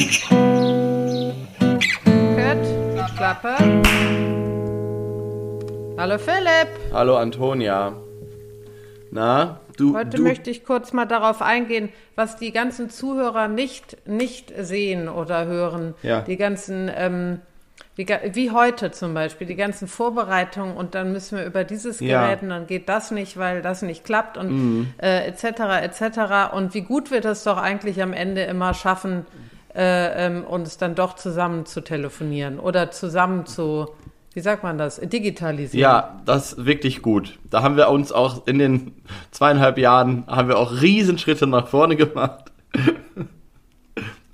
Cut, Klappe. Hallo Philipp. Hallo Antonia. Na, du. Heute du, möchte ich kurz mal darauf eingehen, was die ganzen Zuhörer nicht, nicht sehen oder hören. Ja. Die ganzen, ähm, die, wie heute zum Beispiel, die ganzen Vorbereitungen und dann müssen wir über dieses Ja. Mhm. Gerät und dann geht das nicht, weil das nicht klappt und äh, etc. etc. Und wie gut wir das doch eigentlich am Ende immer schaffen, äh, ähm, uns dann doch zusammen zu telefonieren oder zusammen zu, wie sagt man das, digitalisieren. Ja, das ist wirklich gut. Da haben wir uns auch in den zweieinhalb Jahren haben wir auch Riesenschritte nach vorne gemacht.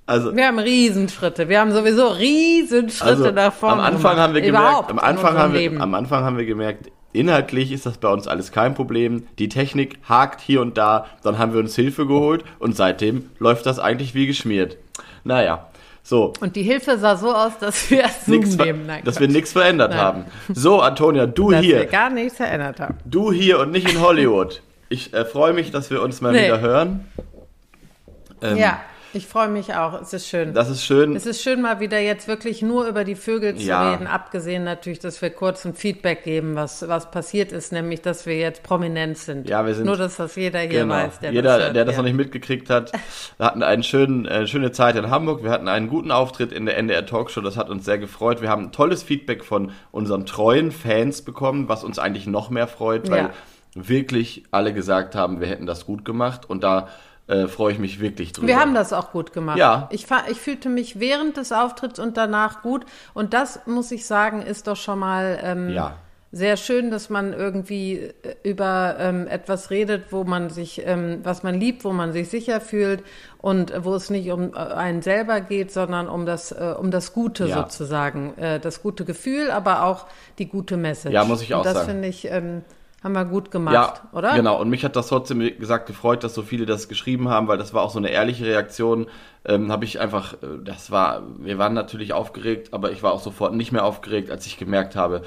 Also, Wir haben Riesenschritte. Wir haben sowieso Riesenschritte also nach vorne. am Anfang gemacht. haben wir gemerkt, Überhaupt am Anfang haben wir, Leben. am Anfang haben wir gemerkt, inhaltlich ist das bei uns alles kein Problem. Die Technik hakt hier und da, dann haben wir uns Hilfe geholt und seitdem läuft das eigentlich wie geschmiert. Naja, so. Und die Hilfe sah so aus, dass wir Zoom Nix, nehmen. Nein, dass Quatsch. wir nichts verändert Nein. haben. So, Antonia, du dass wir hier, gar nichts verändert haben. du hier und nicht in Hollywood. Ich äh, freue mich, dass wir uns mal Nee. wieder hören. Ähm, ja, ich freue mich auch. Es ist schön. Das ist schön. es ist schön, mal wieder jetzt wirklich nur über die Vögel zu Ja. reden, abgesehen natürlich, dass wir kurz ein Feedback geben, was, was passiert ist, nämlich, dass wir jetzt prominent sind. Ja, wir sind- Nur, dass das jeder hier Genau. weiß. Der Jeder, das hört, der das ja. noch nicht mitgekriegt hat, wir hatten eine schönen, äh, schöne Zeit in Hamburg. Wir hatten einen guten Auftritt in der NDR Talkshow. Das hat uns sehr gefreut. Wir haben tolles Feedback von unseren treuen Fans bekommen, was uns eigentlich noch mehr freut, weil Ja. wirklich alle gesagt haben, wir hätten das gut gemacht. Und da äh, freue ich mich wirklich drüber. Wir haben das auch gut gemacht. Ja. Ich, ich fühlte mich während des Auftritts und danach gut. Und das, muss ich sagen, ist doch schon mal ähm, Ja. sehr schön, dass man irgendwie äh, über ähm, etwas redet, wo man sich, ähm, was man liebt, wo man sich sicher fühlt und wo es nicht um äh, einen selber geht, sondern um das, äh, um das Gute Ja. sozusagen. Äh, das gute Gefühl, aber auch die gute Message. Ja, muss ich auch und das sagen. finde ich, ähm, haben wir gut gemacht, Ja, oder? genau. Und mich hat das trotzdem, wie gesagt, gefreut, dass so viele das geschrieben haben, weil das war auch so eine ehrliche Reaktion. Ähm, habe ich einfach, äh, das war, wir waren natürlich aufgeregt, aber ich war auch sofort nicht mehr aufgeregt, als ich gemerkt habe,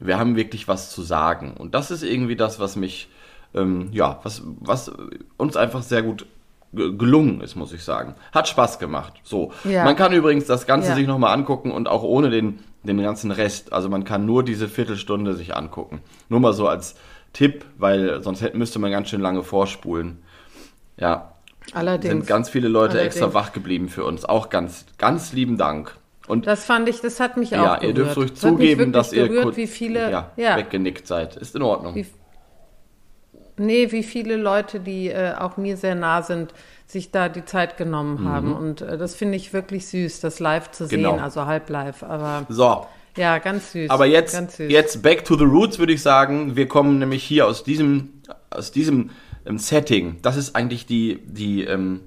wir haben wirklich was zu sagen. Und das ist irgendwie das, was mich, ähm, ja, was, was uns einfach sehr gut ge- gelungen ist, muss ich sagen. Hat Spaß gemacht. So. Ja. Man kann übrigens das Ganze Ja. sich nochmal angucken und auch ohne den, den ganzen Rest. Also man kann nur diese Viertelstunde sich angucken. Nur mal so als Tipp, weil sonst hätte, müsste man ganz schön lange vorspulen. Ja, Allerdings. sind ganz viele Leute Allerdings. extra wach geblieben für uns. Auch ganz, ganz lieben Dank. Und Das fand ich, das hat mich ja, auch ihr gerührt. dürft ruhig Das zugeben, dass ihr gerührt, kurz- wie viele, ja, ja, weggenickt seid. Ist in Ordnung. Wie- nee, wie viele Leute, die äh, auch mir sehr nah sind, sich da die Zeit genommen haben. Und äh, das finde ich wirklich süß, das live zu sehen, Mhm. Genau. also halb live. Aber So, ja, ganz süß. Aber jetzt, süß. jetzt back to the roots, würde ich sagen. Wir kommen nämlich hier aus diesem, aus diesem ähm, Setting. Das ist eigentlich die, die, ähm,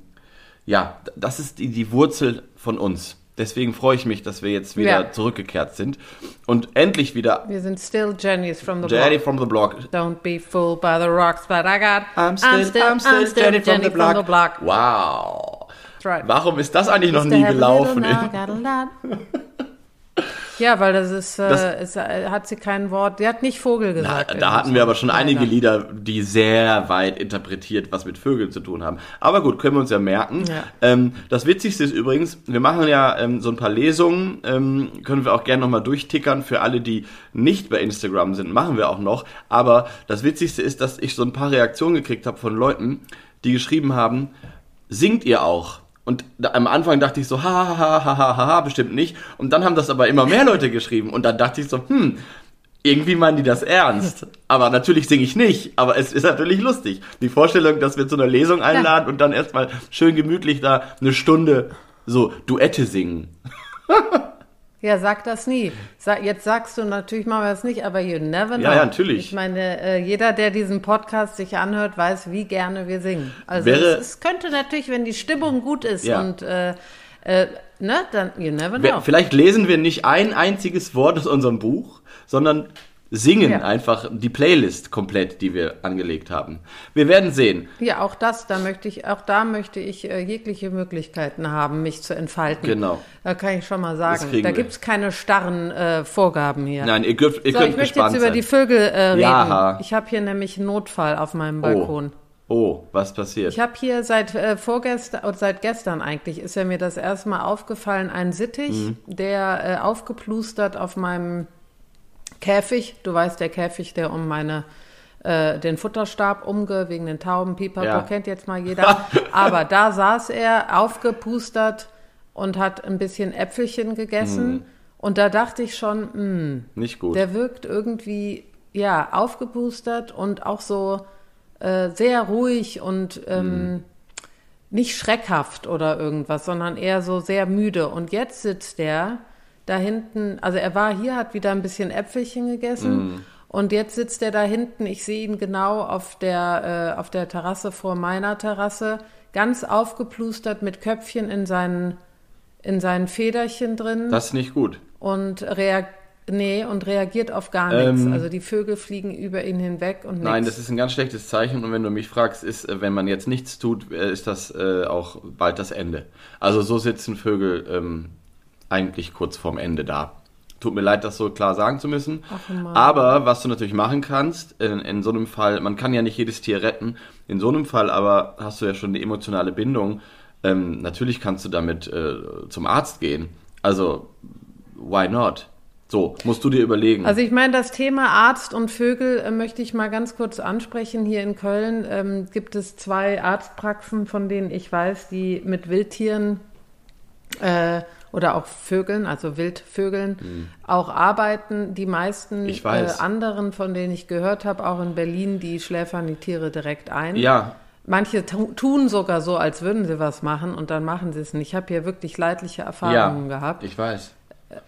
ja, das ist die, die Wurzel von uns. Deswegen freue ich mich, dass wir jetzt wieder Ja. zurückgekehrt sind und endlich wieder Wir sind still Jenny's from the Jenny block. from the Block. Don't be fooled by the rocks, but I got. I'm still, I'm still, Jenny, from, the block. block. Wow. Right. Warum ist das eigentlich noch nie gelaufen? little, now I got a lot. Ja, weil das ist, äh, Das- ist äh, hat sie kein Wort, die hat nicht Vogel gesagt. da hatten wir aber schon Leider. einige Lieder, die sehr weit interpretiert was mit Vögeln zu tun haben. Aber gut, können wir uns ja merken. Ja. Ähm, das Witzigste ist übrigens, wir machen ja ähm, so ein paar Lesungen, ähm, können wir auch gerne nochmal durchtickern. Für alle, die nicht bei Instagram sind, machen wir auch noch. Aber das Witzigste ist, dass ich so ein paar Reaktionen gekriegt habe von Leuten, die geschrieben haben, singt ihr auch? Und da, am Anfang dachte ich so, ha, ha, ha, ha, ha, ha, bestimmt nicht. Und dann haben das aber immer mehr Leute geschrieben. Und dann dachte ich so, hm, irgendwie meinen die das ernst. Aber natürlich singe ich nicht. Aber es ist natürlich lustig. Die Vorstellung, dass wir zu einer Lesung einladen und dann erstmal schön gemütlich da eine Stunde so Duette singen. Ja, sag das nie. Sag, jetzt sagst du natürlich, machen wir das nicht, aber you never know. Ja, ja, natürlich. Ich meine, äh, jeder, der diesen Podcast sich anhört, weiß, wie gerne wir singen. Also Wäre- es, es könnte natürlich, wenn die Stimmung gut ist Ja. und äh, äh, ne, dann you never know. Vielleicht lesen wir nicht ein einziges Wort aus unserem Buch, sondern singen Ja. einfach die Playlist komplett, die wir angelegt haben. Wir werden sehen. Ja, auch das, da möchte ich, auch da möchte ich äh, jegliche Möglichkeiten haben, mich zu entfalten. Genau. Da kann ich schon mal sagen. Da wir. gibt's keine starren äh, Vorgaben hier. Nein, ihr, dürft, ihr so, könnt ich möchte jetzt über sein. die Vögel äh, reden. Ja. Ich habe hier nämlich einen Notfall auf meinem Balkon. Oh, was passiert? Ich habe hier seit äh, vorgestern, oder seit gestern eigentlich, ist ja mir das erste Mal aufgefallen, ein Sittich, Mhm. der äh, aufgeplustert auf meinem Käfig, du weißt, der Käfig, der um meine äh, den Futterstab umge, wegen den Tauben, Pipapo, Ja. kennt jetzt mal jeder. Aber da saß er aufgepustert und hat ein bisschen Äpfelchen gegessen. Und da dachte ich schon, hm, Nicht gut. der wirkt irgendwie, ja, aufgepustert und auch so äh, sehr ruhig und ähm, nicht schreckhaft oder irgendwas, sondern eher so sehr müde. Und jetzt sitzt der da hinten, also er war hier, hat wieder ein bisschen Äpfelchen gegessen. Und jetzt sitzt er da hinten, ich sehe ihn genau auf der, äh, auf der Terrasse vor meiner Terrasse, ganz aufgeplustert mit Köpfchen in seinen, in seinen Federchen drin das ist nicht gut. und reagiert. Nee, und reagiert auf gar nichts. Ähm, also die Vögel fliegen über ihn hinweg und nichts. Nein, das ist ein ganz schlechtes Zeichen. Und wenn du mich fragst, ist, äh, wenn man jetzt nichts tut, äh, ist das äh, auch bald das Ende. Also so sitzen Vögel ähm, eigentlich kurz vorm Ende da. Tut mir leid, das so klar sagen zu müssen. Ach, aber was du natürlich machen kannst, in, in so einem Fall, man kann ja nicht jedes Tier retten. In so einem Fall aber hast du ja schon die emotionale Bindung. Ähm, natürlich kannst du damit äh, zum Arzt gehen. Also, why not? So, musst du dir überlegen. Also ich meine, das Thema Arzt und Vögel äh, möchte ich mal ganz kurz ansprechen. Hier in Köln ähm, gibt es zwei Arztpraxen, von denen ich weiß, die mit Wildtieren äh, oder auch Vögeln, also Wildvögeln, auch arbeiten. Die meisten. Äh, anderen, von denen ich gehört habe, auch in Berlin, die schläfern die Tiere direkt ein. ja, Manche tu- tun sogar so, als würden sie was machen und dann machen sie es nicht. Ich habe hier wirklich leidliche Erfahrungen ja, gehabt. ich weiß.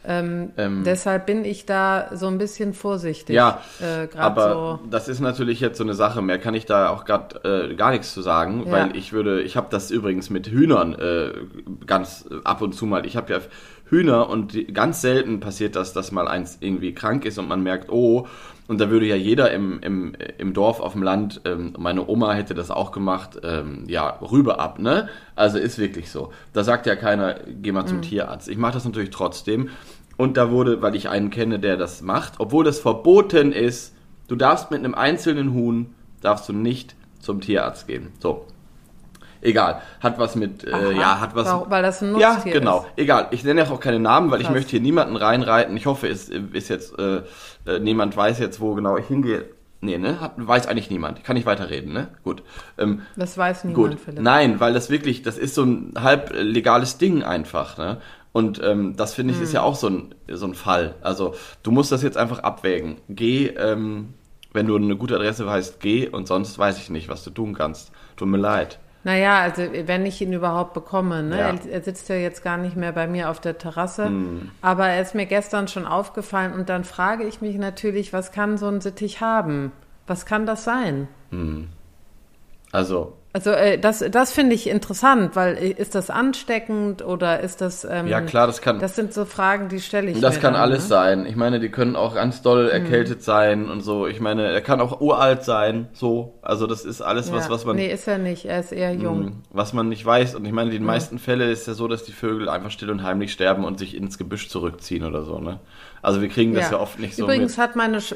Ähm, Ähm, Deshalb bin ich da so ein bisschen vorsichtig. Ja, äh, aber so. das ist natürlich jetzt so eine Sache. Mehr kann ich da auch gerade äh, gar nichts zu sagen, Ja. weil ich würde, ich habe das übrigens mit Hühnern äh, ganz ab und zu mal. Ich habe ja Hühner und die, ganz selten passiert das, dass mal eins irgendwie krank ist und man merkt, oh, und da würde ja jeder im, im, im Dorf, auf dem Land, ähm, meine Oma hätte das auch gemacht, ähm, ja, Rübe ab, ne? Also ist wirklich so. Da sagt ja keiner, geh mal zum Tierarzt. Ich mache das natürlich trotzdem. Und da wurde, weil ich einen kenne, der das macht, obwohl das verboten ist, du darfst mit einem einzelnen Huhn, darfst du nicht zum Tierarzt gehen. So. Egal. Hat was mit, Aha, äh, ja, hat was. weil- weil das ein Ja, Nutztier genau. ist. Egal. Ich nenne auch keine Namen, weil ich Krass. möchte hier niemanden reinreiten. Ich hoffe, es ist jetzt, äh, äh, niemand weiß jetzt, wo genau ich hingehe. Nee, ne? Hat, weiß eigentlich niemand. Kann ich weiterreden, ne? Gut. Ähm, Das weiß niemand, Gut, Philipp. nein, weil das wirklich, das ist so ein halb legales Ding einfach, ne? Und ähm, das finde ich ist ja Hm. auch so ein, so ein Fall. Also du musst das jetzt einfach abwägen. Geh, ähm, wenn du eine gute Adresse weißt, geh und sonst weiß ich nicht, was du tun kannst. Tut mir leid. Naja, also wenn ich ihn überhaupt bekomme, ne? Ja. Er, er sitzt ja jetzt gar nicht mehr bei mir auf der Terrasse, Hm. aber er ist mir gestern schon aufgefallen und dann frage ich mich natürlich, was kann so ein Sittich haben? Was kann das sein? Also, Also äh, das, das finde ich interessant, weil äh, ist das ansteckend oder ist das... Ähm, ja klar, das kann, Das sind so Fragen, die stelle ich das mir kann dann, alles ne? sein. Ich meine, die können auch ganz doll erkältet sein und so. Ich meine, er kann auch uralt sein, so. Also das ist alles was, ja. was man Nee, ist er nicht, er ist eher jung. Mhm. was man nicht weiß. Und ich meine, in den meisten Fällen ist ja so, dass die Vögel einfach still und heimlich sterben und sich ins Gebüsch zurückziehen oder so, ne? Also wir kriegen das ja, oft nicht so Übrigens hat meine Sch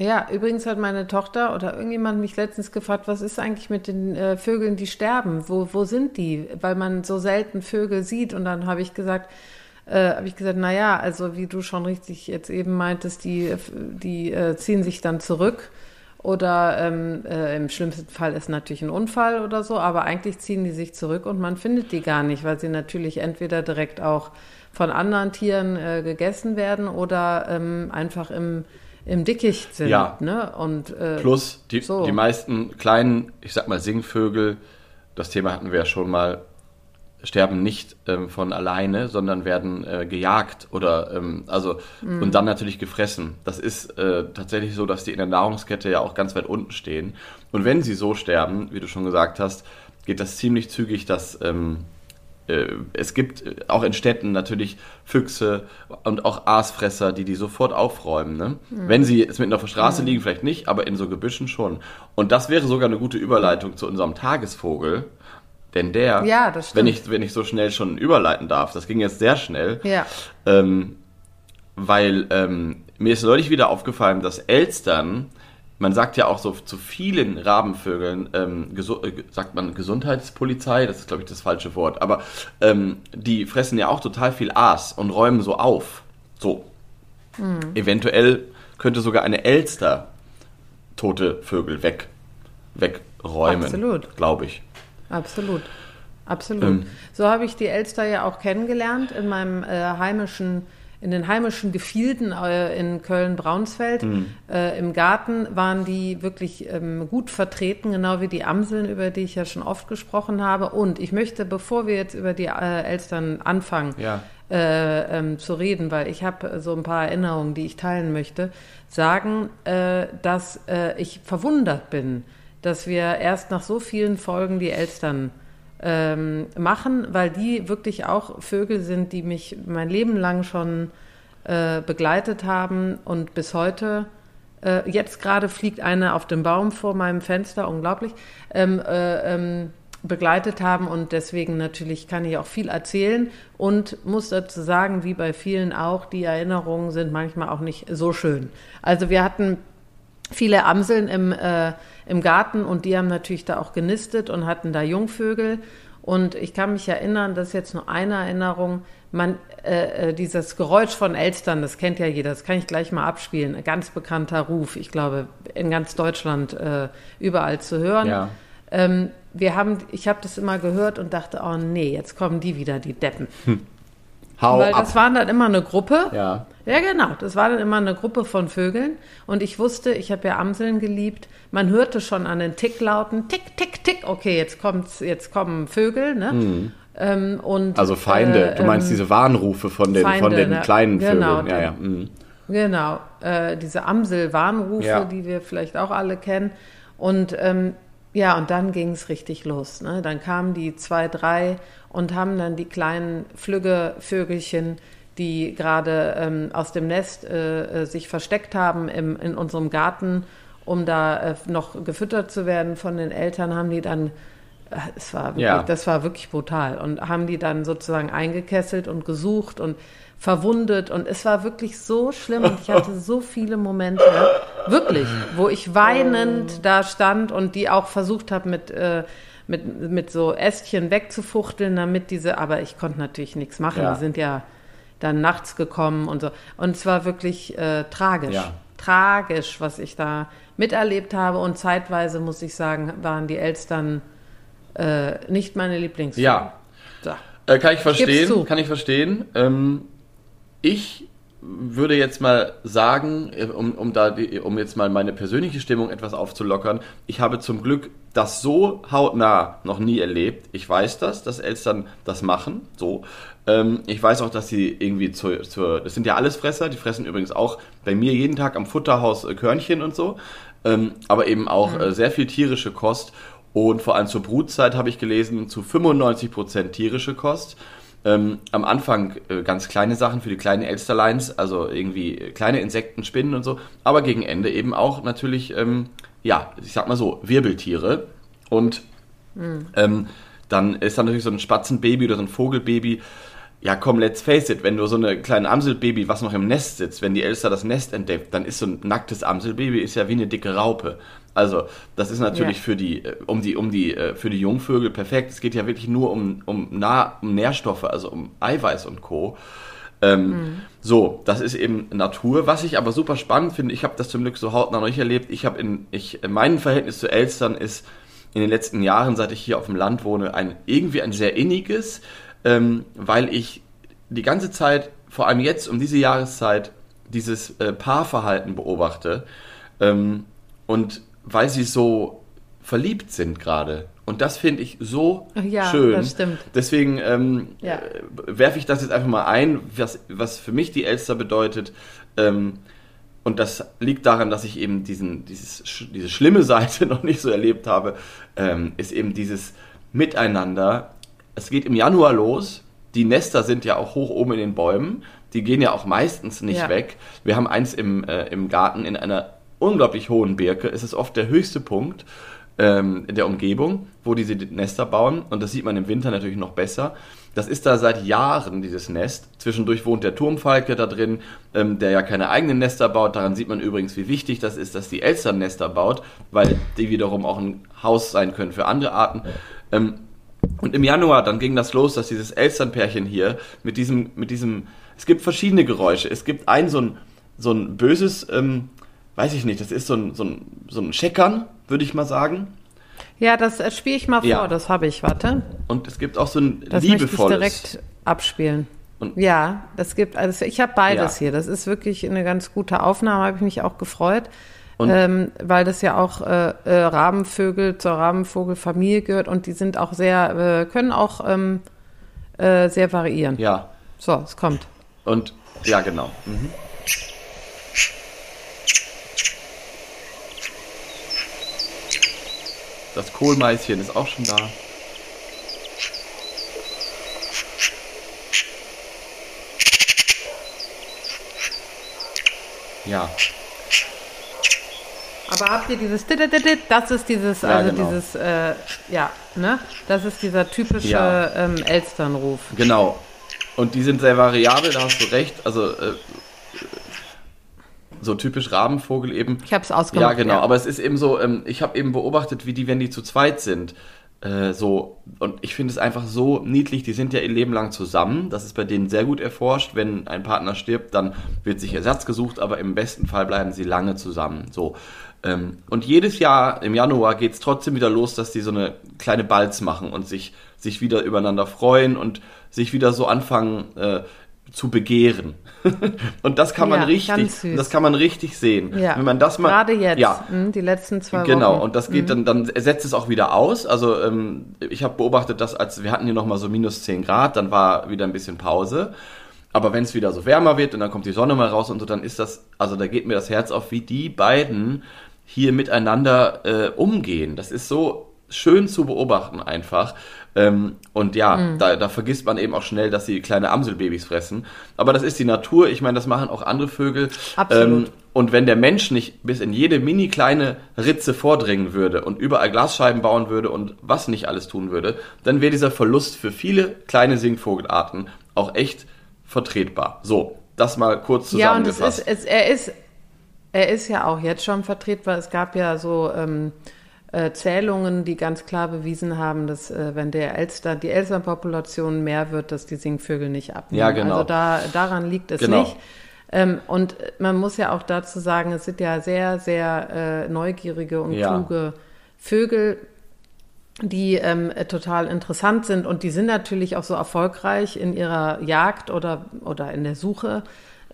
ja, übrigens hat meine Tochter oder irgendjemand mich letztens gefragt, was ist eigentlich mit den äh, Vögeln, die sterben? Wo, wo sind die? Weil man so selten Vögel sieht. Und dann habe ich gesagt, äh, habe ich gesagt, na ja, also wie du schon richtig jetzt eben meintest, die, die äh, ziehen sich dann zurück. Oder ähm, äh, im schlimmsten Fall ist natürlich ein Unfall oder so, aber eigentlich ziehen die sich zurück und man findet die gar nicht, weil sie natürlich entweder direkt auch von anderen Tieren äh, gegessen werden oder ähm, einfach im, im Dickicht sind. Ja. Ne? Und, äh, Plus die, so. die meisten kleinen, ich sag mal Singvögel, das Thema hatten wir ja schon mal, sterben nicht ähm, von alleine, sondern werden äh, gejagt oder ähm, also Mhm. und dann natürlich gefressen. Das ist äh, tatsächlich so, dass die in der Nahrungskette ja auch ganz weit unten stehen. Und wenn sie so sterben, wie du schon gesagt hast, geht das ziemlich zügig, dass ähm, äh, es gibt äh, auch in Städten natürlich Füchse und auch Aasfresser, die die sofort aufräumen. Ne? Mhm. Wenn sie jetzt mitten auf der Straße liegen, vielleicht nicht, aber in so Gebüschen schon. Und das wäre sogar eine gute Überleitung zu unserem Tagesvogel. Denn der, Ja, wenn ich, wenn ich so schnell schon überleiten darf, das ging jetzt sehr schnell, ja. ähm, weil ähm, mir ist neulich wieder aufgefallen, dass Elstern man sagt ja auch so zu vielen Rabenvögeln, ähm, äh, sagt man Gesundheitspolizei, das ist glaube ich das falsche Wort, aber ähm, die fressen ja auch total viel Aas und räumen so auf. So. Mhm. Eventuell könnte sogar eine Elster tote Vögel weg, wegräumen. Absolut. Glaube ich. Absolut. Absolut. Ähm, so habe ich die Elster ja auch kennengelernt in meinem äh, heimischen in den heimischen Gefilden äh, in Köln-Braunsfeld. Mhm. Äh, Im Garten waren die wirklich ähm, gut vertreten, genau wie die Amseln, über die ich ja schon oft gesprochen habe. Und ich möchte, bevor wir jetzt über die äh, Elstern anfangen, ja. Äh, ähm, zu reden, weil ich habe so ein paar Erinnerungen, die ich teilen möchte, sagen, äh, dass äh, ich verwundert bin, dass wir erst nach so vielen Folgen die Elstern ähm, machen, weil die wirklich auch Vögel sind, die mich mein Leben lang schon äh, begleitet haben und bis heute. Äh, jetzt gerade fliegt eine auf dem Baum vor meinem Fenster, unglaublich, ähm, äh, ähm, begleitet haben und deswegen natürlich kann ich auch viel erzählen und muss dazu sagen, wie bei vielen auch, die Erinnerungen sind manchmal auch nicht so schön. Also wir hatten viele Amseln im, äh, im Garten und die haben natürlich da auch genistet und hatten da Jungvögel. Und ich kann mich erinnern, das ist jetzt nur eine Erinnerung, man, äh, äh, dieses Geräusch von Elstern, das kennt ja jeder, das kann ich gleich mal abspielen. Ein ganz bekannter Ruf, ich glaube, in ganz Deutschland äh, überall zu hören. Ja. Ähm, wir haben, ich habe das immer gehört und dachte, oh nee, jetzt kommen die wieder, die Deppen. Hm. Hau Weil ab. das waren dann immer eine Gruppe. Ja. Ja, genau. Das war dann immer eine Gruppe von Vögeln. Und ich wusste, ich habe ja Amseln geliebt. Man hörte schon an den Ticklauten, tick, tick, tick. Okay, jetzt kommt's, jetzt kommen Vögel, ne? Mhm. Ähm, und, also Feinde, äh, du meinst ähm, diese Warnrufe von den, Feinde, von den ne? kleinen genau, Vögeln. Ja, ja. Mhm. Genau, äh, diese Amsel-Warnrufe, ja. die wir vielleicht auch alle kennen. Und ähm, ja, und dann ging es richtig los. Ne? Dann kamen die zwei, drei und haben dann die kleinen Flügge-Vögelchen, die gerade ähm, aus dem Nest äh, äh, sich versteckt haben im, in unserem Garten, um da äh, noch gefüttert zu werden von den Eltern, haben die dann, es war wirklich, ja. das war wirklich brutal, und haben die dann sozusagen eingekesselt und gesucht und verwundet. Und es war wirklich so schlimm und ich hatte so viele Momente, wirklich, wo ich weinend da stand und die auch versucht habe mit, äh, mit, mit so Ästchen wegzufuchteln, damit diese, aber ich konnte natürlich nichts machen, ja. die sind ja dann nachts gekommen und so. Und es war wirklich äh, tragisch, ja. tragisch, was ich da miterlebt habe. Und zeitweise, muss ich sagen, waren die Elstern äh, nicht meine Lieblingsfilme. Ja. So. Äh, kann ich verstehen, kann ich verstehen. Ähm, ich würde jetzt mal sagen, äh, um, um, da die, um jetzt mal meine persönliche Stimmung etwas aufzulockern, ich habe zum Glück das so hautnah noch nie erlebt. Ich weiß das, dass Elstern das machen, so. Ähm, ich weiß auch, dass sie irgendwie zur, zur, das sind ja alles Fresser, die fressen übrigens auch bei mir jeden Tag am Futterhaus äh, Körnchen und so, ähm, aber eben auch mhm. äh, sehr viel tierische Kost und vor allem zur Brutzeit habe ich gelesen, zu 95% tierische Kost. Ähm, am Anfang äh, ganz kleine Sachen für die kleinen Elsterleins, also irgendwie kleine Insekten, Spinnen und so, aber gegen Ende eben auch natürlich, ähm, ja, ich sag mal so, Wirbeltiere. Und mhm. ähm, dann ist dann natürlich so ein Spatzenbaby oder so ein Vogelbaby. Ja, komm, let's face it, wenn du so eine kleine Amselbaby, was noch im Nest sitzt, wenn die Elster das Nest entdeckt, dann ist so ein nacktes Amselbaby ist ja wie eine dicke Raupe. Also, das ist natürlich ja. für die, äh, um die, um die, äh, für die Jungvögel perfekt. Es geht ja wirklich nur um, um, nah, um Nährstoffe, also um Eiweiß und Co. Ähm, mhm. So, das ist eben Natur. Was ich aber super spannend finde, ich habe das zum Glück so hautnah noch nicht erlebt. Ich habe in, ich, mein Verhältnis zu Elstern ist in den letzten Jahren, seit ich hier auf dem Land wohne, ein irgendwie ein sehr inniges, ähm, weil ich die ganze Zeit, vor allem jetzt um diese Jahreszeit, dieses äh, Paarverhalten beobachte. Ähm, und weil sie so verliebt sind gerade. Und das finde ich so ja, schön. Das stimmt. Deswegen ähm, ja. äh, werfe ich das jetzt einfach mal ein, was, was für mich die Elster bedeutet. Ähm, und das liegt daran, dass ich eben diesen, dieses, diese schlimme Seite noch nicht so erlebt habe, ähm, ist eben dieses Miteinander. Es geht im Januar los. Die Nester sind ja auch hoch oben in den Bäumen. Die gehen ja auch meistens nicht ja. weg. Wir haben eins im, äh, im Garten in einer unglaublich hohen Birke. Es ist oft der höchste Punkt ähm, der Umgebung, wo diese Nester bauen. Und das sieht man im Winter natürlich noch besser. Das ist da seit Jahren, dieses Nest. Zwischendurch wohnt der Turmfalke da drin, ähm, der ja keine eigenen Nester baut. Daran sieht man übrigens, wie wichtig das ist, dass die Elstern Nester baut, weil die wiederum auch ein Haus sein können für andere Arten. Ähm, und im Januar, dann ging das los, dass dieses Elsternpärchen hier mit diesem, mit diesem, es gibt verschiedene Geräusche. Es gibt ein so ein, so ein böses, ähm, weiß ich nicht, das ist so ein, so ein, so ein Scheckern, würde ich mal sagen. Ja, das äh, spiele ich mal vor, Ja. das habe ich, warte. Und es gibt auch so ein Das möchte ich liebevolles. direkt abspielen. Und- ja, das gibt, also ich habe beides Ja. hier. Das ist wirklich eine ganz gute Aufnahme, habe ich mich auch gefreut. Ähm, weil das ja auch äh, äh, Rabenvögel zur Rabenvogelfamilie gehört und die sind auch sehr, äh, können auch ähm, äh, sehr variieren. Ja, So, es kommt. und ja, genau. Mhm. Das Kohlmeißchen ist auch schon da. Ja, Aber habt ihr dieses? Das ist dieses, Ja, also genau. dieses, äh, ja, ne? Das ist dieser typische Ja. ähm, Elsternruf. genau. Und die sind sehr variabel, da hast du recht. Also äh, so typisch Rabenvogel eben. Ich habe es ausgemacht. Ja, genau. Aber es ist eben so, ähm, ich habe eben beobachtet, wie die, wenn die zu zweit sind, äh, so, und ich finde es einfach so niedlich, die sind ja ihr Leben lang zusammen. Das ist bei denen sehr gut erforscht. Wenn ein Partner stirbt, dann wird sich Ersatz gesucht, aber im besten Fall bleiben sie lange zusammen. So. Ähm, und jedes Jahr im Januar geht es trotzdem wieder los, dass die so eine kleine Balz machen und sich, sich wieder übereinander freuen und sich wieder so anfangen äh, zu begehren. und das kann man Ja, richtig, das kann man richtig sehen. Ja. Wenn man das mal, Gerade jetzt, ja, hm, die letzten zwei Genau, Wochen. und das geht dann, dann setzt es auch wieder aus. Also ähm, ich habe beobachtet, dass als wir hatten hier nochmal so minus 10 Grad, dann war wieder ein bisschen Pause. Aber wenn es wieder so wärmer wird und dann kommt die Sonne mal raus und so, dann ist das, also da geht mir das Herz auf, wie die beiden hier miteinander äh, umgehen. Das ist so schön zu beobachten einfach. Ähm, und ja, Mhm. da, da vergisst man eben auch schnell, dass sie kleine Amselbabys fressen. Aber das ist die Natur. Ich meine, das machen auch andere Vögel. Absolut. Ähm, und wenn der Mensch nicht bis in jede mini kleine Ritze vordringen würde und überall Glasscheiben bauen würde und was nicht alles tun würde, dann wäre dieser Verlust für viele kleine Singvogelarten auch echt vertretbar. So, das mal kurz Ja, und es zusammengefasst. ist, es, er ist, er ist ja auch jetzt schon vertretbar. Es gab ja so ähm, äh, Zählungen, die ganz klar bewiesen haben, dass äh, wenn der Elster, die Elsternpopulation mehr wird, dass die Singvögel nicht abnehmen. Ja, genau. Also da, daran liegt es Genau. nicht. Ähm, und man muss ja auch dazu sagen, es sind ja sehr, sehr äh, neugierige und Ja. kluge Vögel, die ähm, äh, total interessant sind und die sind natürlich auch so erfolgreich in ihrer Jagd oder, oder in der Suche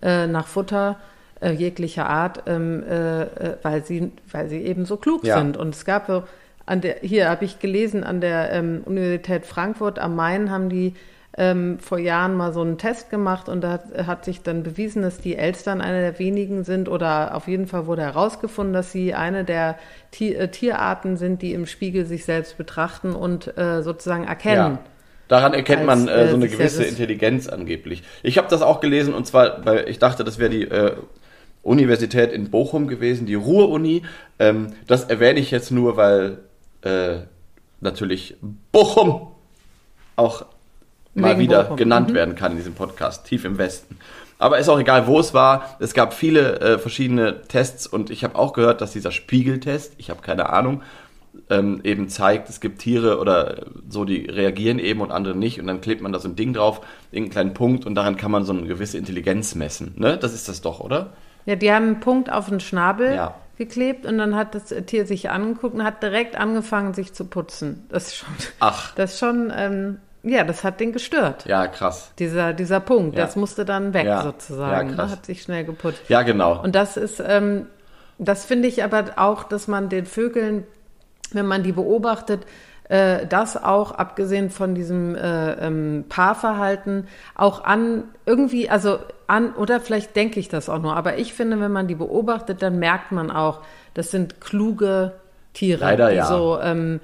äh, nach Futter äh, jeglicher Art, ähm, äh, äh, weil, sie, weil sie eben so klug Ja. sind. Und es gab so an der, hier habe ich gelesen, an der ähm, Universität Frankfurt am Main haben die ähm, vor Jahren mal so einen Test gemacht und da hat, hat sich dann bewiesen, dass die Elstern eine der wenigen sind oder auf jeden Fall wurde herausgefunden, dass sie eine der Ti äh, Tierarten sind, die im Spiegel sich selbst betrachten und äh, sozusagen erkennen. Ja. Daran erkennt Als, man äh, äh, so eine gewisse Intelligenz angeblich. Ich habe das auch gelesen und zwar, weil ich dachte, das wäre die äh, Universität in Bochum gewesen, die Ruhr-Uni. Ähm, das erwähne ich jetzt nur, weil äh, natürlich Bochum auch mal Wegen wieder Bochum. genannt Mhm. werden kann in diesem Podcast, tief im Westen. Aber ist auch egal, wo es war. Es gab viele äh, verschiedene Tests und ich habe auch gehört, dass dieser Spiegeltest, ich habe keine Ahnung, ähm, eben zeigt, es gibt Tiere oder so, die reagieren eben und andere nicht und dann klebt man da so ein Ding drauf, irgendeinen kleinen Punkt und daran kann man so eine gewisse Intelligenz messen. Ne? Das ist das doch, oder? Ja, die haben einen Punkt auf den Schnabel Ja. geklebt und dann hat das Tier sich angeguckt und hat direkt angefangen, sich zu putzen. Das ist schon, Ach, das ist schon, ähm, ja, das hat den gestört. ja, krass. Dieser, dieser Punkt, Ja. das musste dann weg Ja. sozusagen. Ja, krass. Hat sich schnell geputzt. Ja, genau. Und das ist, ähm, das finde ich aber auch, dass man den Vögeln, wenn man die beobachtet, äh, das auch, abgesehen von diesem äh, ähm, Paarverhalten, auch an irgendwie, also an, oder vielleicht denke ich das auch nur, aber ich finde, wenn man die beobachtet, dann merkt man auch, das sind kluge Tiere, Leider die ja. so, ähm,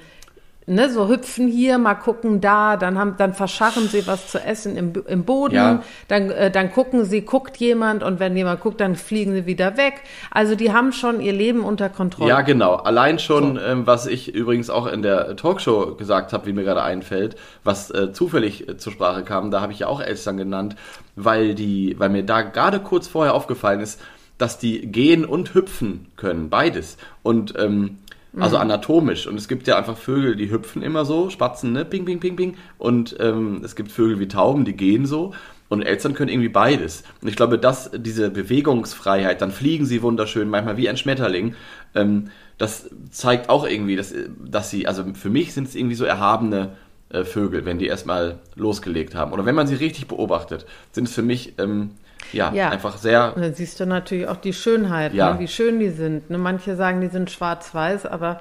ne, so hüpfen hier, mal gucken da, dann haben, dann verscharren sie was zu essen im, im Boden, Ja. dann, äh, dann gucken sie, guckt jemand und wenn jemand guckt, dann fliegen sie wieder weg. Also die haben schon ihr Leben unter Kontrolle. Ja, genau. Allein schon, ähm, was ich übrigens auch in der Talkshow gesagt habe, wie mir gerade einfällt, was äh, zufällig äh, zur Sprache kam, da habe ich ja auch Elstern genannt, weil die, weil mir da gerade kurz vorher aufgefallen ist, dass die gehen und hüpfen können, beides. Und ähm, also anatomisch. Und es gibt ja einfach Vögel, die hüpfen immer so, Spatzen, ne? Ping, ping, ping, ping. Und ähm, es gibt Vögel wie Tauben, die gehen so. Und Elstern können irgendwie beides. Und ich glaube, dass diese Bewegungsfreiheit, dann fliegen sie wunderschön, manchmal wie ein Schmetterling, ähm, das zeigt auch irgendwie, dass, dass sie, also für mich sind es irgendwie so erhabene äh, Vögel, wenn die erstmal losgelegt haben. Oder wenn man sie richtig beobachtet, sind es für mich ähm, ja, Ja. einfach sehr Und dann siehst du natürlich auch die Schönheit, Ja. ne, wie schön die sind. Ne, manche sagen, die sind schwarz-weiß, aber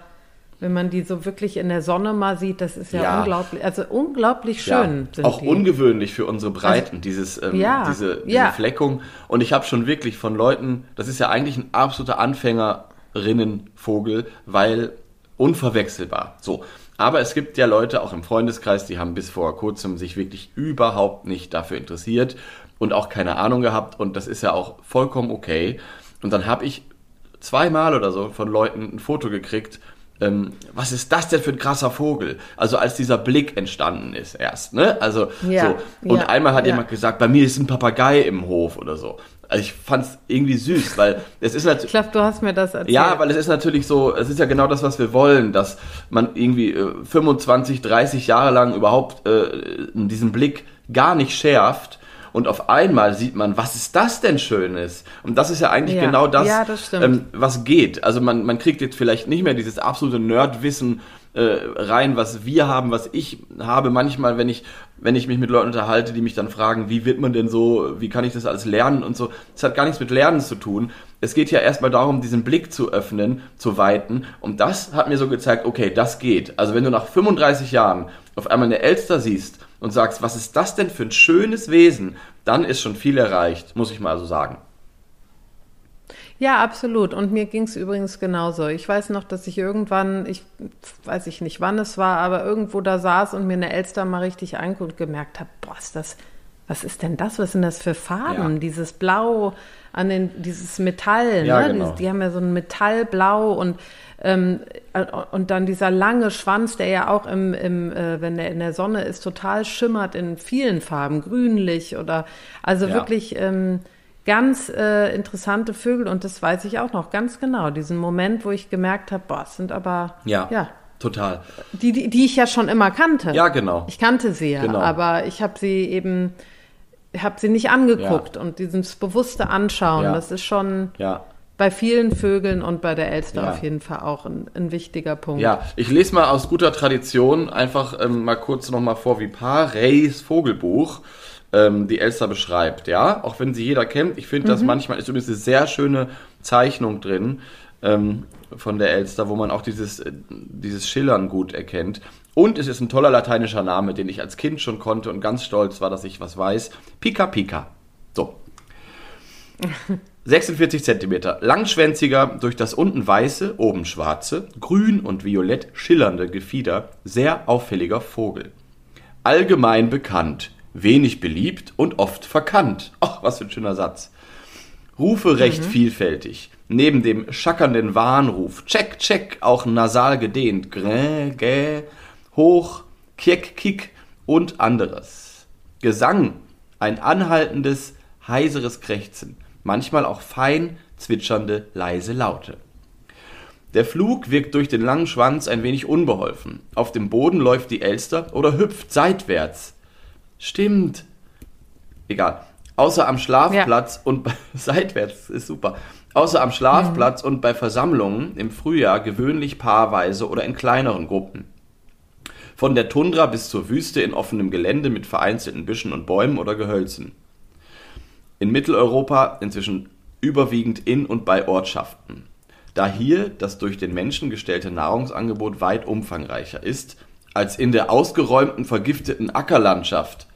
wenn man die so wirklich in der Sonne mal sieht, das ist ja, Ja. unglaublich, also unglaublich schön Ja, auch die. ungewöhnlich für unsere Breiten, dieses, ähm, ja, diese, diese. Fleckung. Und ich habe schon wirklich von Leuten, das ist ja eigentlich ein absoluter Anfängerinnenvogel, weil unverwechselbar. So. Aber es gibt ja Leute auch im Freundeskreis, die haben bis vor kurzem sich wirklich überhaupt nicht dafür interessiert und auch keine Ahnung gehabt. Und das ist ja auch vollkommen okay. Und dann habe ich zweimal oder so von Leuten ein Foto gekriegt. Ähm, was ist das denn für ein krasser Vogel? Also als dieser Blick entstanden ist erst, ne? Also Ja, so. Und ja, einmal hat ja. jemand gesagt, bei mir ist ein Papagei im Hof oder so. Also ich fand es irgendwie süß, weil es ist natürlich. Ich glaube, du hast mir das erzählt. Ja, weil es ist natürlich so, es ist ja genau das, was wir wollen, dass man irgendwie äh, 25, 30 Jahre lang überhaupt äh, diesen Blick gar nicht schärft und auf einmal sieht man, was ist das denn Schönes? Und das ist ja eigentlich Ja. genau das, Ja, das ähm, was geht. Also man, man kriegt jetzt vielleicht nicht mehr dieses absolute Nerdwissen äh, rein, was wir haben, was ich habe manchmal, wenn ich, wenn ich mich mit Leuten unterhalte, die mich dann fragen, wie wird man denn so, wie kann ich das alles lernen und so. Das hat gar nichts mit Lernen zu tun. Es geht ja erstmal darum, diesen Blick zu öffnen, zu weiten. Und das hat mir so gezeigt, okay, das geht. Also wenn du nach 35 Jahren auf einmal eine Elster siehst und sagst, was ist das denn für ein schönes Wesen, dann ist schon viel erreicht, muss ich mal so sagen. Ja, absolut. Und mir ging es übrigens genauso. Ich weiß noch, dass ich irgendwann, ich weiß ich nicht, wann es war, aber irgendwo da saß und mir eine Elster mal richtig anguckt und gemerkt habe, boah, ist das, was ist denn das? Was sind das für Farben? Ja. Dieses Blau an den, dieses Metall, Ja, ne? genau. Dieses, die haben ja so ein Metallblau und ähm, und dann dieser lange Schwanz, der ja auch im, im äh, wenn der in der Sonne ist, total schimmert in vielen Farben, grünlich oder also Ja. wirklich ähm, ganz äh, interessante Vögel und das weiß ich auch noch ganz genau. Diesen Moment, wo ich gemerkt habe, boah, es sind aber Ja, ja total. die, die, die ich ja schon immer kannte. Ja, genau. Ich kannte sie ja, Genau. aber ich habe sie eben, habe sie nicht angeguckt und dieses bewusste Anschauen, Ja. das ist schon Ja. Bei vielen Vögeln und bei der Elster Ja. auf jeden Fall auch ein, ein wichtiger Punkt. Ja, ich lese mal aus guter Tradition einfach ähm, mal kurz nochmal vor, wie Pareys Vogelbuch ähm, die Elster beschreibt, ja, auch wenn sie jeder kennt. Ich finde, das manchmal ist übrigens eine sehr schöne Zeichnung drin ähm, von der Elster, wo man auch dieses, äh, dieses Schillern gut erkennt. Und es ist ein toller lateinischer Name, den ich als Kind schon konnte und ganz stolz war, dass ich was weiß. Pika Pika. So. 46 Zentimeter, langschwänziger, durch das unten weiße, oben schwarze, grün und violett schillernde Gefieder, sehr auffälliger Vogel. Allgemein bekannt, wenig beliebt und oft verkannt. Ach, was für ein schöner Satz. Rufe recht vielfältig. Neben dem schackernden Warnruf, check, check, auch nasal gedehnt, grä, gä, hoch, kiek, kick und anderes. Gesang, ein anhaltendes, heiseres Krächzen, manchmal auch fein zwitschernde, leise Laute. Der Flug wirkt durch den langen Schwanz ein wenig unbeholfen. Auf dem Boden läuft die Elster oder hüpft seitwärts. Stimmt. Egal. Außer am Schlafplatz und bei, seitwärts ist super. Außer am Schlafplatz und bei Versammlungen im Frühjahr gewöhnlich paarweise oder in kleineren Gruppen. Von der Tundra bis zur Wüste in offenem Gelände mit vereinzelten Büschen und Bäumen oder Gehölzen. In Mitteleuropa inzwischen überwiegend in und bei Ortschaften. Da hier das durch den Menschen gestellte Nahrungsangebot weit umfangreicher ist als in der ausgeräumten, vergifteten Ackerlandschaft.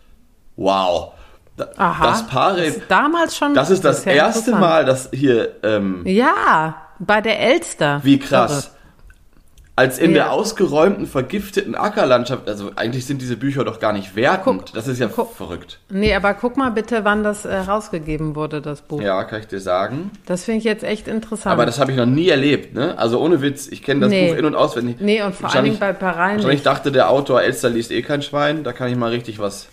Wow. Da- Aha. Das Paare, Das ist damals schon. das ist das erste. Mal, dass hier, ähm, Ja, bei der Elster. wie krass. Als in Ja. der ausgeräumten, vergifteten Ackerlandschaft. Also eigentlich sind diese Bücher doch gar nicht wertend. Guck, das ist ja guck. verrückt. Nee, aber guck mal bitte, wann das äh, rausgegeben wurde, das Buch. Ja, kann ich dir sagen. Das finde ich jetzt echt interessant. Aber das habe ich noch nie erlebt, ne? Also ohne Witz, ich kenne das Nee. Buch in- und auswendig. nee, und vor allen Dingen bei Parein Wahrscheinlich dachte der Autor, Elster liest eh kein Schwein, da kann ich mal richtig was,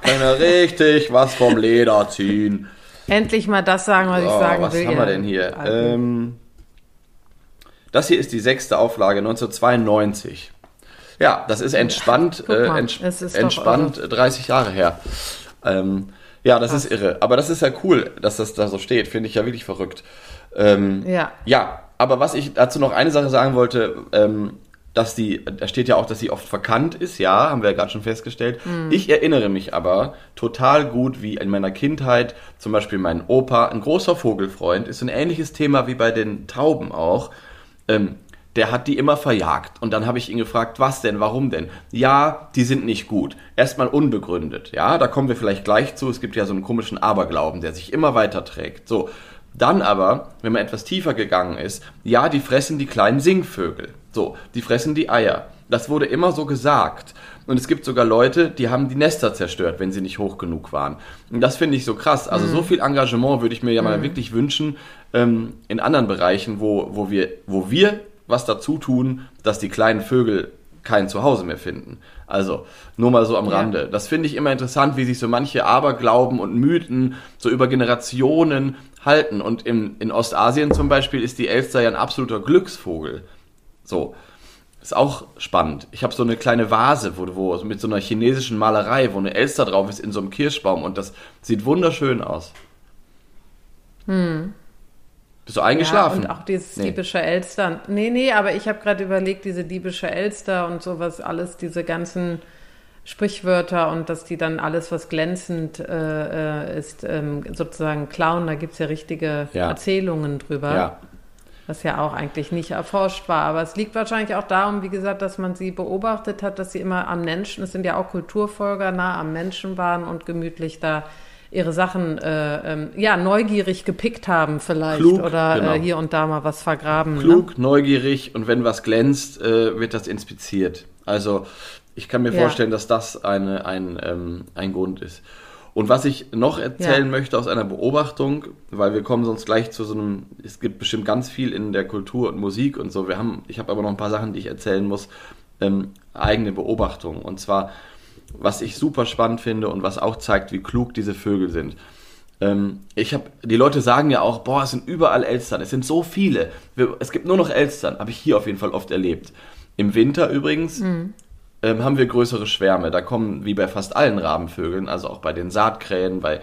kann ich mal richtig was vom Leder ziehen. Endlich mal das sagen, was ich So, sagen was will. haben ihr wir denn hier? Alten. Ähm, das hier ist die sechste Auflage 1992. Ja, das ist entspannt, Guck äh, mal, ents es ist entspannt 30 Jahre her. Ähm, ja, das ist irre. Aber das ist ja cool, dass das da so steht. Finde ich ja wirklich verrückt. Ähm, Ja. ja, aber was ich dazu noch eine Sache sagen wollte, ähm, dass die, da steht ja auch, dass sie oft verkannt ist, ja, haben wir ja gerade schon festgestellt. Ich erinnere mich aber total gut, wie in meiner Kindheit zum Beispiel mein Opa, ein großer Vogelfreund, ist ein ähnliches Thema wie bei den Tauben auch. Ähm, der hat die immer verjagt. Und dann habe ich ihn gefragt, was denn, warum denn? Ja, die sind nicht gut. Erstmal unbegründet. Ja, da kommen wir vielleicht gleich zu. Es gibt ja so einen komischen Aberglauben, der sich immer weiter trägt. So. Dann aber, wenn man etwas tiefer gegangen ist, ja, die fressen die kleinen Singvögel. So, die fressen die Eier. Das wurde immer so gesagt. Und es gibt sogar Leute, die haben die Nester zerstört, wenn sie nicht hoch genug waren. Und das finde ich so krass. Also so viel Engagement würde ich mir ja mal wirklich wünschen ähm, in anderen Bereichen, wo, wo, wir, wo wir was dazu tun, dass die kleinen Vögel kein Zuhause mehr finden. Also nur mal so am Ja. Rande. Das finde ich immer interessant, wie sich so manche Aberglauben und Mythen so über Generationen halten. Und im, in Ostasien zum Beispiel ist die Elster ja ein absoluter Glücksvogel. So. Ist auch spannend. Ich habe so eine kleine Vase, wo, wo mit so einer chinesischen Malerei, wo eine Elster drauf ist in so einem Kirschbaum und das sieht wunderschön aus. Bist du eingeschlafen? Ja, und auch dieses Nee. diebische Elster. Nee, nee, aber ich habe gerade überlegt, diese diebische Elster und sowas, alles, diese ganzen Sprichwörter und dass die dann alles, was glänzend äh, äh, ist, ähm, sozusagen klauen. Da gibt es ja richtige Ja. Erzählungen drüber, Ja, was ja auch eigentlich nicht erforscht war. Aber es liegt wahrscheinlich auch darum, wie gesagt, dass man sie beobachtet hat, dass sie immer am Menschen, es sind ja auch Kulturfolger, nah am Menschen waren und gemütlich da ihre Sachen, äh, ähm, ja, neugierig gepickt haben vielleicht Klug, oder genau. äh, hier und da mal was vergraben. Ne? klug, neugierig und wenn was glänzt, äh, wird das inspiziert. Also ich kann mir Ja. vorstellen, dass das eine, ein, ähm, ein Grund ist. Und was ich noch erzählen Ja. möchte aus einer Beobachtung, weil wir kommen sonst gleich zu so einem, es gibt bestimmt ganz viel in der Kultur und Musik und so. Wir haben, ich habe aber noch ein paar Sachen, die ich erzählen muss, ähm, eigene Beobachtungen. Und zwar, was ich super spannend finde und was auch zeigt, wie klug diese Vögel sind. Ähm, ich habe, die Leute sagen ja auch, boah, es sind überall Elstern, es sind so viele. Wir, es gibt nur noch Elstern, habe ich hier auf jeden Fall oft erlebt. Im Winter übrigens ähm, haben wir größere Schwärme. Da kommen, wie bei fast allen Rabenvögeln, also auch bei den Saatkrähen, bei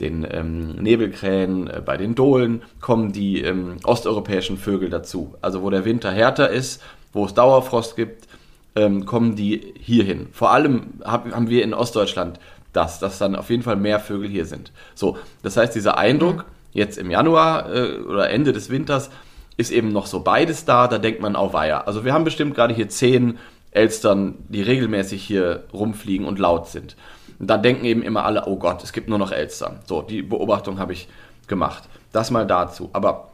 den ähm, Nebelkrähen, äh, bei den Dohlen, kommen die ähm, osteuropäischen Vögel dazu. Also wo der Winter härter ist, wo es Dauerfrost gibt, ähm, kommen die hierhin. Vor allem hab, haben wir in Ostdeutschland das, dass dann auf jeden Fall mehr Vögel hier sind. So, das heißt, dieser Eindruck jetzt im Januar äh, oder Ende des Winters ist eben noch so beides da, da denkt man, oh weia. Also wir haben bestimmt gerade hier zehn Elstern, die regelmäßig hier rumfliegen und laut sind. Und da denken eben immer alle, oh Gott, es gibt nur noch Elstern. So, die Beobachtung habe ich gemacht. Das mal dazu. Aber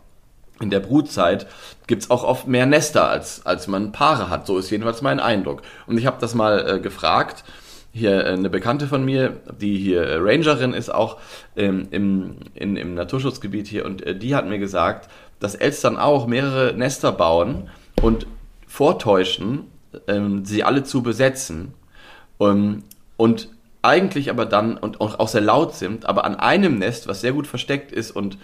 in der Brutzeit gibt es auch oft mehr Nester, als, als man Paare hat. So ist jedenfalls mein Eindruck. Und ich habe das mal äh, gefragt. Hier äh, eine Bekannte von mir, die hier äh, Rangerin ist, auch ähm, im, in, im Naturschutzgebiet hier. Und äh, die hat mir gesagt, dass Elstern auch mehrere Nester bauen und vortäuschen, ähm, sie alle zu besetzen. Ähm, und eigentlich aber dann, und auch sehr laut sind, aber an einem Nest, was sehr gut versteckt ist und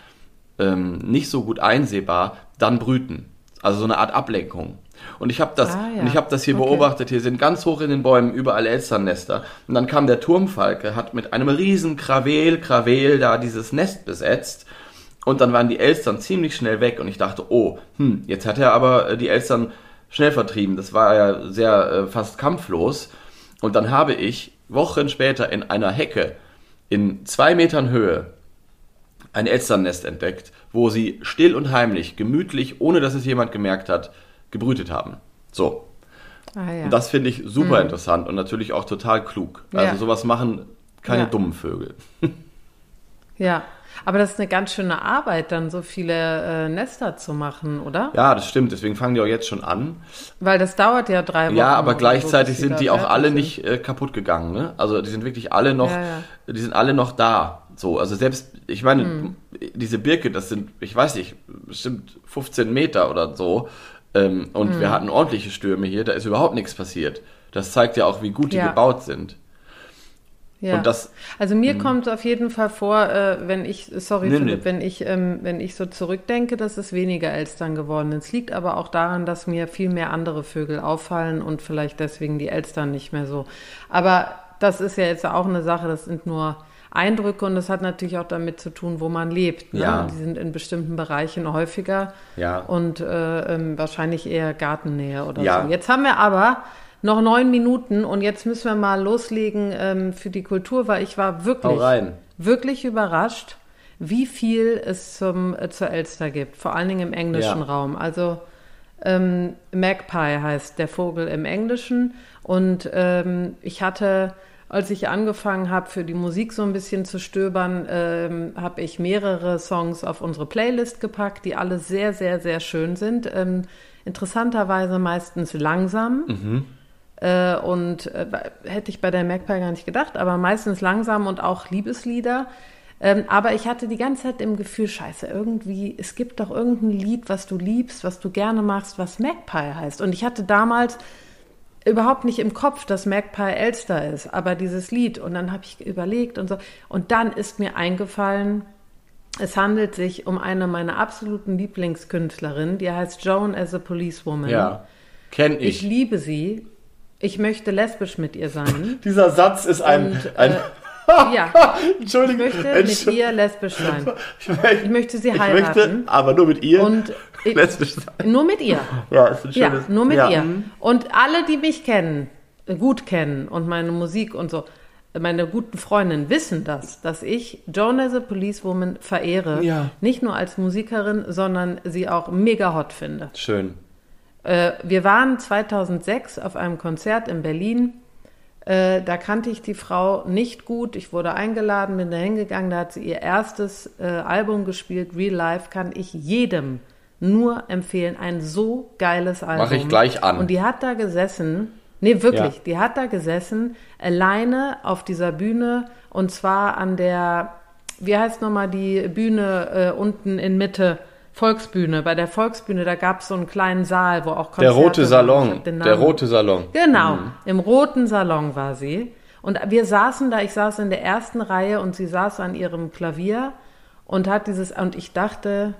ähm, nicht so gut einsehbar, dann brüten. Also so eine Art Ablenkung. Und ich habe das, Ah, ja. und ich habe das hier Okay. beobachtet. Hier sind ganz hoch in den Bäumen überall Elsternnester. Und dann kam der Turmfalke, hat mit einem riesen Krawel, Krawel da dieses Nest besetzt. Und dann waren die Elstern ziemlich schnell weg. Und ich dachte, oh, hm, jetzt hat er aber äh, die Elstern schnell vertrieben. Das war ja sehr äh, fast kampflos. Und dann habe ich Wochen später in einer Hecke in zwei Metern Höhe ein Elsternnest entdeckt, wo sie still und heimlich, gemütlich, ohne dass es jemand gemerkt hat, gebrütet haben. So. Ah, ja. Und das finde ich super interessant und natürlich auch total klug. Also Ja. sowas machen keine Ja. dummen Vögel. Ja, Aber das ist eine ganz schöne Arbeit, dann so viele äh, Nester zu machen, oder? Ja, das stimmt. Deswegen fangen die auch jetzt schon an. Weil das dauert ja drei Wochen. Ja, aber gleichzeitig so, sind die auch alle fertig nicht äh, kaputt gegangen. Ne? Also die sind wirklich alle noch, Ja, ja. die sind alle noch da. So, also selbst, ich meine, Hm. diese Birke, das sind, ich weiß nicht, bestimmt 15 Meter oder so. Ähm, und Hm. wir hatten ordentliche Stürme hier, da ist überhaupt nichts passiert. Das zeigt ja auch, wie gut die Ja. gebaut sind. Ja. Und das- also mir kommt auf jeden Fall vor, äh, wenn ich, sorry Nee, Philipp, nee. wenn ich, ähm, wenn ich so zurückdenke, dass es weniger Elstern geworden ist. Es liegt aber auch daran, dass mir viel mehr andere Vögel auffallen und vielleicht deswegen die Elstern nicht mehr so. Aber das ist ja jetzt auch eine Sache, das sind nur Eindrücke und das hat natürlich auch damit zu tun, wo man lebt. Ne? Ja. Die sind in bestimmten Bereichen häufiger Ja. und äh, ähm, wahrscheinlich eher Gartennähe oder Ja. so. Jetzt haben wir aber noch neun Minuten und jetzt müssen wir mal loslegen ähm, für die Kultur, weil ich war wirklich, wirklich überrascht, wie viel es zum, äh, zur Elster gibt, vor allen Dingen im englischen Ja. Raum. Also ähm, Magpie heißt der Vogel im Englischen und ähm, ich hatte als ich angefangen habe, für die Musik so ein bisschen zu stöbern, ähm, habe ich mehrere Songs auf unsere Playlist gepackt, die alle sehr, sehr, sehr schön sind. Ähm, interessanterweise meistens langsam. Äh, und äh, hätte ich bei der Magpie gar nicht gedacht, aber meistens langsam und auch Liebeslieder. Ähm, aber ich hatte die ganze Zeit im Gefühl, scheiße, irgendwie, es gibt doch irgendein Lied, was du liebst, was du gerne machst, was Magpie heißt. Und ich hatte damals überhaupt nicht im Kopf, dass Magpie Elster ist, aber dieses Lied. Und dann habe ich überlegt und so. Und dann ist mir eingefallen, es handelt sich um eine meiner absoluten Lieblingskünstlerinnen, die heißt Joan as a Policewoman. Ja. Kenn Ich ich. liebe sie. Ich möchte lesbisch mit ihr sein. Dieser Satz ist ein. Und, ein äh, ja, ich Entschuldigung. möchte mit ihr lesbisch sein. Ich möchte, Ich sie ich heiraten. möchte, aber nur mit ihr Und ich, lesbisch sein. nur mit ihr. Ja, ist ein Ja, schönes. nur mit ja. ihr. Und alle, die mich kennen, gut kennen und meine Musik und so, meine guten Freundinnen wissen das, dass ich Joan as a Policewoman verehre. Ja. Nicht nur als Musikerin, sondern sie auch mega hot finde. Schön. Äh, wir waren 2006 auf einem Konzert in Berlin. Äh, da kannte ich die Frau nicht gut. Ich wurde eingeladen, bin da hingegangen. Da hat sie ihr erstes äh, Album gespielt. Real Life kann ich jedem nur empfehlen. Ein so geiles Album. Mach ich gleich an. Und die hat da gesessen. Nee, wirklich. Ja. Die hat da gesessen, alleine auf dieser Bühne. Und zwar an der, wie heißt nochmal die Bühne äh, unten in Mitte? Volksbühne. Bei der Volksbühne, da gab es so einen kleinen Saal, wo auch Der Konzerte rote waren. Ich Salon. Der rote Salon. Genau, im roten Salon war sie. Und wir saßen da, ich saß in der ersten Reihe und sie saß an ihrem Klavier und hat dieses, und ich dachte,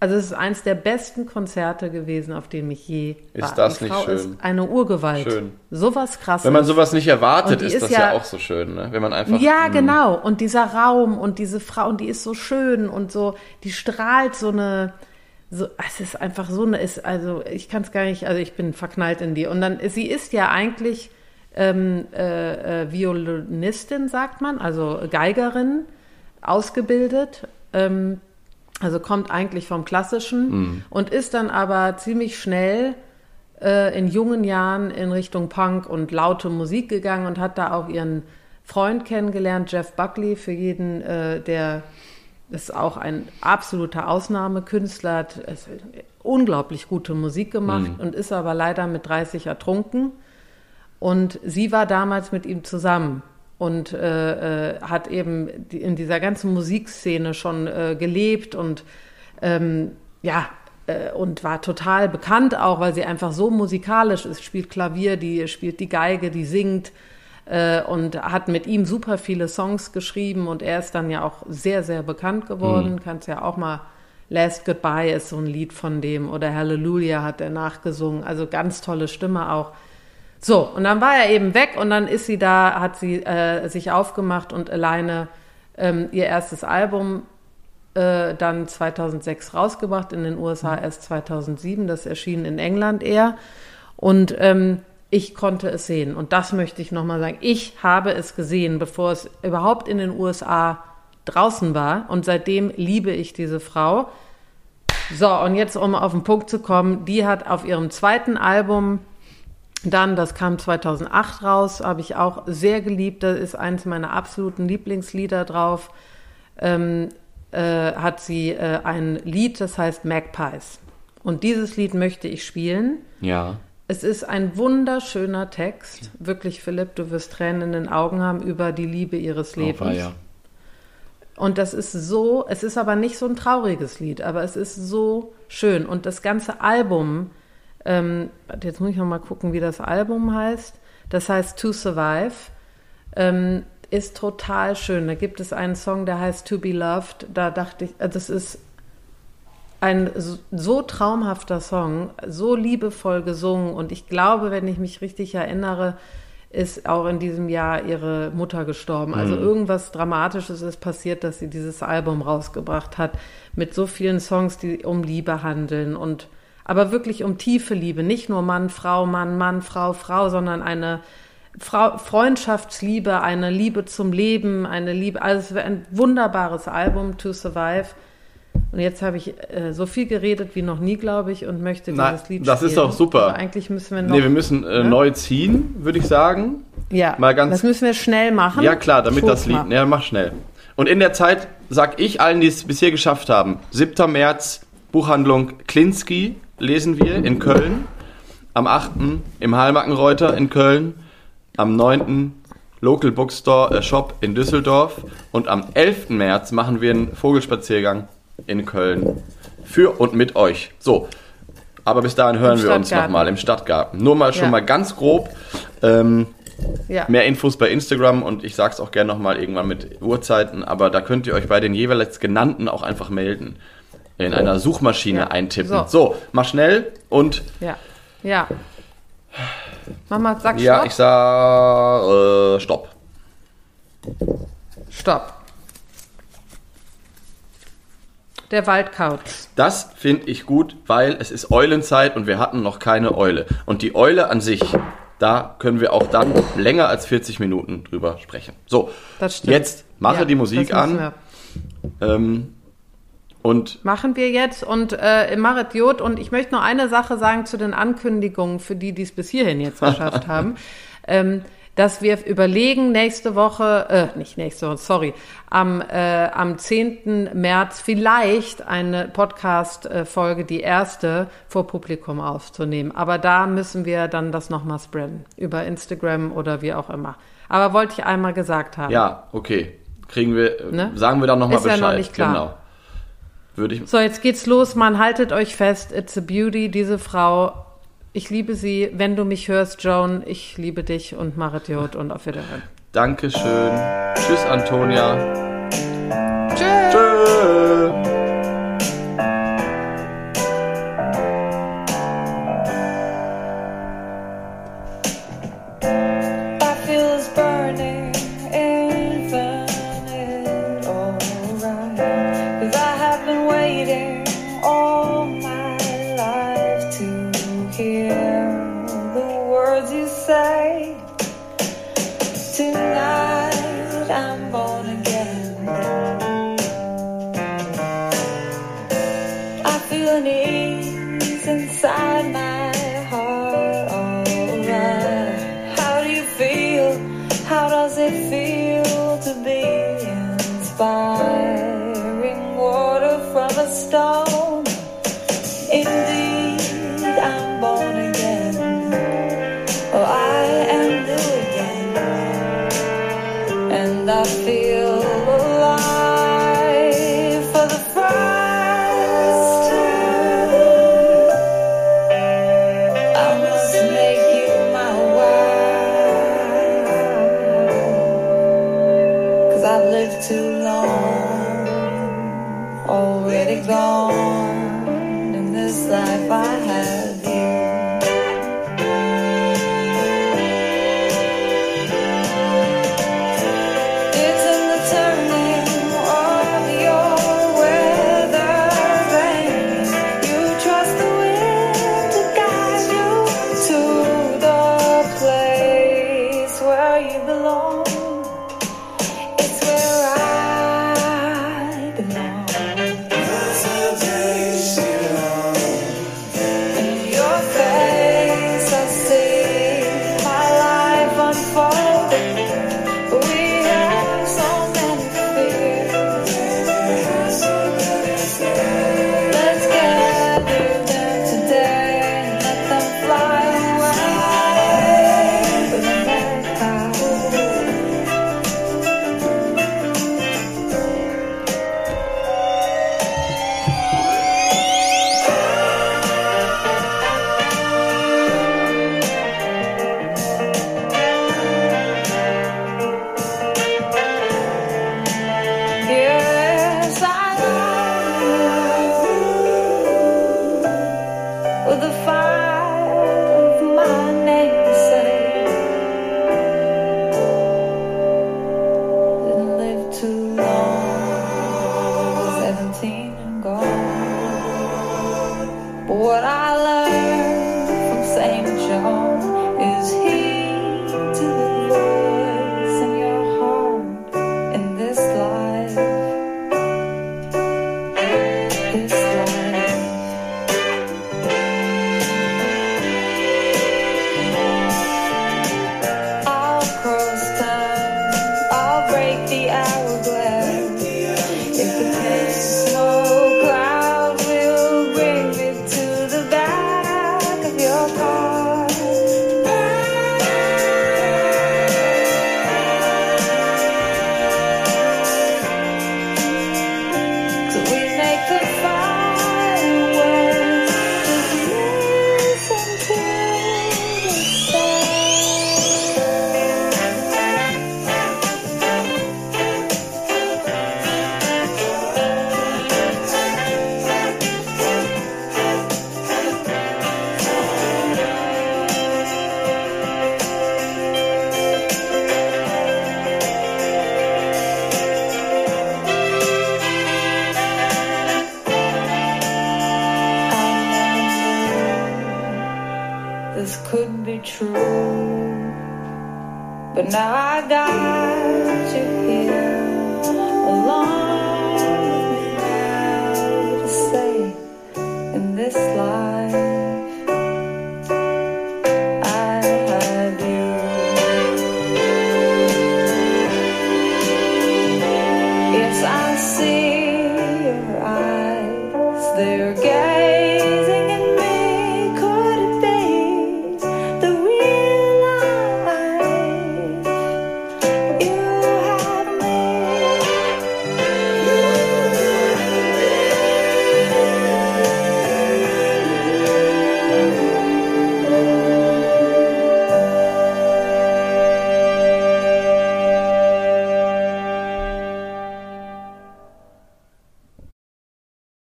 also es ist eins der besten Konzerte gewesen, auf dem ich je Ist war. das die nicht Frau schön? ist eine Urgewalt. Schön. Sowas krasses. Wenn man sowas nicht erwartet, ist, ist das ja- ja, auch so schön, ne? Wenn man einfach. Ja, mh, genau. Und dieser Raum und diese Frau, und die ist so schön und so, die strahlt so eine, so, es ist einfach so eine, ist, also ich kann es gar nicht, also ich bin verknallt in die. Und dann, sie ist ja eigentlich ähm, äh, äh, Violinistin, sagt man, also Geigerin, ausgebildet. Ähm, also kommt eigentlich vom Klassischen und ist dann aber ziemlich schnell äh, in jungen Jahren in Richtung Punk und laute Musik gegangen und hat da auch ihren Freund kennengelernt, Jeff Buckley, für jeden, äh, der ist auch ein absoluter Ausnahmekünstler, hat es- unglaublich gute Musik gemacht und ist aber leider mit 30 ertrunken. Und sie war damals mit ihm zusammen und äh, äh, hat eben in dieser ganzen Musikszene schon äh, gelebt und ähm, ja, äh, und war total bekannt auch, weil sie einfach so musikalisch ist, spielt Klavier, die spielt die Geige, die singt äh, und hat mit ihm super viele Songs geschrieben und er ist dann ja auch sehr, sehr bekannt geworden. Kannst ja auch mal Last Goodbye ist so ein Lied von dem oder Hallelujah hat er nachgesungen. Also ganz tolle Stimme auch. So, und dann war er eben weg und dann ist sie da, hat sie äh, sich aufgemacht und alleine ähm, ihr erstes Album äh, dann 2006 rausgebracht, in den USA erst 2007, das erschien in England eher. Und ähm, ich konnte es sehen. Und das möchte ich nochmal sagen. Ich habe es gesehen, bevor es überhaupt in den USA draußen war. Und seitdem liebe ich diese Frau. So, und jetzt, um auf den Punkt zu kommen, die hat auf ihrem zweiten Album dann, das kam 2008 raus, habe ich auch sehr geliebt. Da ist eins meiner absoluten Lieblingslieder drauf. Ähm, äh, hat sie äh, ein Lied, das heißt Magpies. Und dieses Lied möchte ich spielen. Ja. Es ist ein wunderschöner Text. Wirklich, Philipp, du wirst Tränen in den Augen haben über die Liebe ihres Lebens. Oh, ja. Und das ist so, es ist aber nicht so ein trauriges Lied, aber es ist so schön. Und das ganze Album, ähm, jetzt muss ich noch mal gucken, wie das Album heißt. Das heißt To Survive, ähm, ist total schön. Da gibt es einen Song, der heißt To Be Loved. Da dachte ich, äh, das ist ein so traumhafter Song, so liebevoll gesungen. Und ich glaube, wenn ich mich richtig erinnere, ist auch in diesem Jahr ihre Mutter gestorben. Also Mhm. irgendwas Dramatisches ist passiert, dass sie dieses Album rausgebracht hat mit so vielen Songs, die um Liebe handeln und aber wirklich um tiefe Liebe, nicht nur Mann, Frau, Mann, Mann, Frau, Frau, sondern eine Frau, Freundschaftsliebe, eine Liebe zum Leben, eine Liebe, also es wäre ein wunderbares Album, To Survive. Und jetzt habe ich äh, so viel geredet wie noch nie, glaube ich, und möchte Na, dieses Lied das ist spielen. doch super. Aber eigentlich müssen wir noch. Nee, wir müssen äh, Ne? neu ziehen, würde ich sagen. ja, mal ganz- das müssen wir schnell machen. Ja, klar, damit Ich das Lied. mal. Ja, mach schnell. Und in der Zeit sag ich allen, die es bisher geschafft haben: 7. März, Buchhandlung Klinski lesen wir in Köln. Am 8. im Hallmackenreuter in Köln. Am 9. Local Bookstore äh, Shop in Düsseldorf. Und am 11. März machen wir einen Vogelspaziergang in Köln. Für und mit euch. So. Aber bis dahin hören wir uns nochmal im Stadtgarten. Nur mal schon Ja. mal ganz grob. Ähm, Ja. Mehr Infos bei Instagram und ich sag's auch gerne nochmal irgendwann mit Uhrzeiten, aber da könnt ihr euch bei den jeweils genannten auch einfach melden. In einer Suchmaschine Ja. eintippen. So. So. mach schnell und Ja. Ja. Mama, sag ja, Stopp. ich sag äh, Stopp. Stopp. Der Waldkauz. Das finde ich gut, weil es ist Eulenzeit und wir hatten noch keine Eule. Und die Eule an sich, da können wir auch dann länger als 40 Minuten drüber sprechen. So, jetzt mache Ja, die Musik an ähm, und Machen wir jetzt und äh, Marit Jod und ich möchte noch eine Sache sagen zu den Ankündigungen für die, die es bis hierhin jetzt geschafft haben, ähm, dass wir überlegen nächste Woche, äh, nicht nächste Woche, sorry, am, äh, am 10. März vielleicht eine Podcast-Folge, die erste, vor Publikum aufzunehmen. Aber da müssen wir dann das nochmal spreaden, über Instagram oder wie auch immer. Aber wollte ich einmal gesagt haben. ja, okay. Kriegen wir, Ne? sagen wir dann nochmal Ist ja Bescheid. noch nicht klar. Genau. Würde ich, So, jetzt geht's los. Man haltet euch fest. It's a beauty. Diese Frau. Ich liebe sie. Wenn du mich hörst, Joan, ich liebe dich und Marit Jod und auf Wiederhören. Dankeschön. Tschüss, Antonia. Tschüss. Tschö.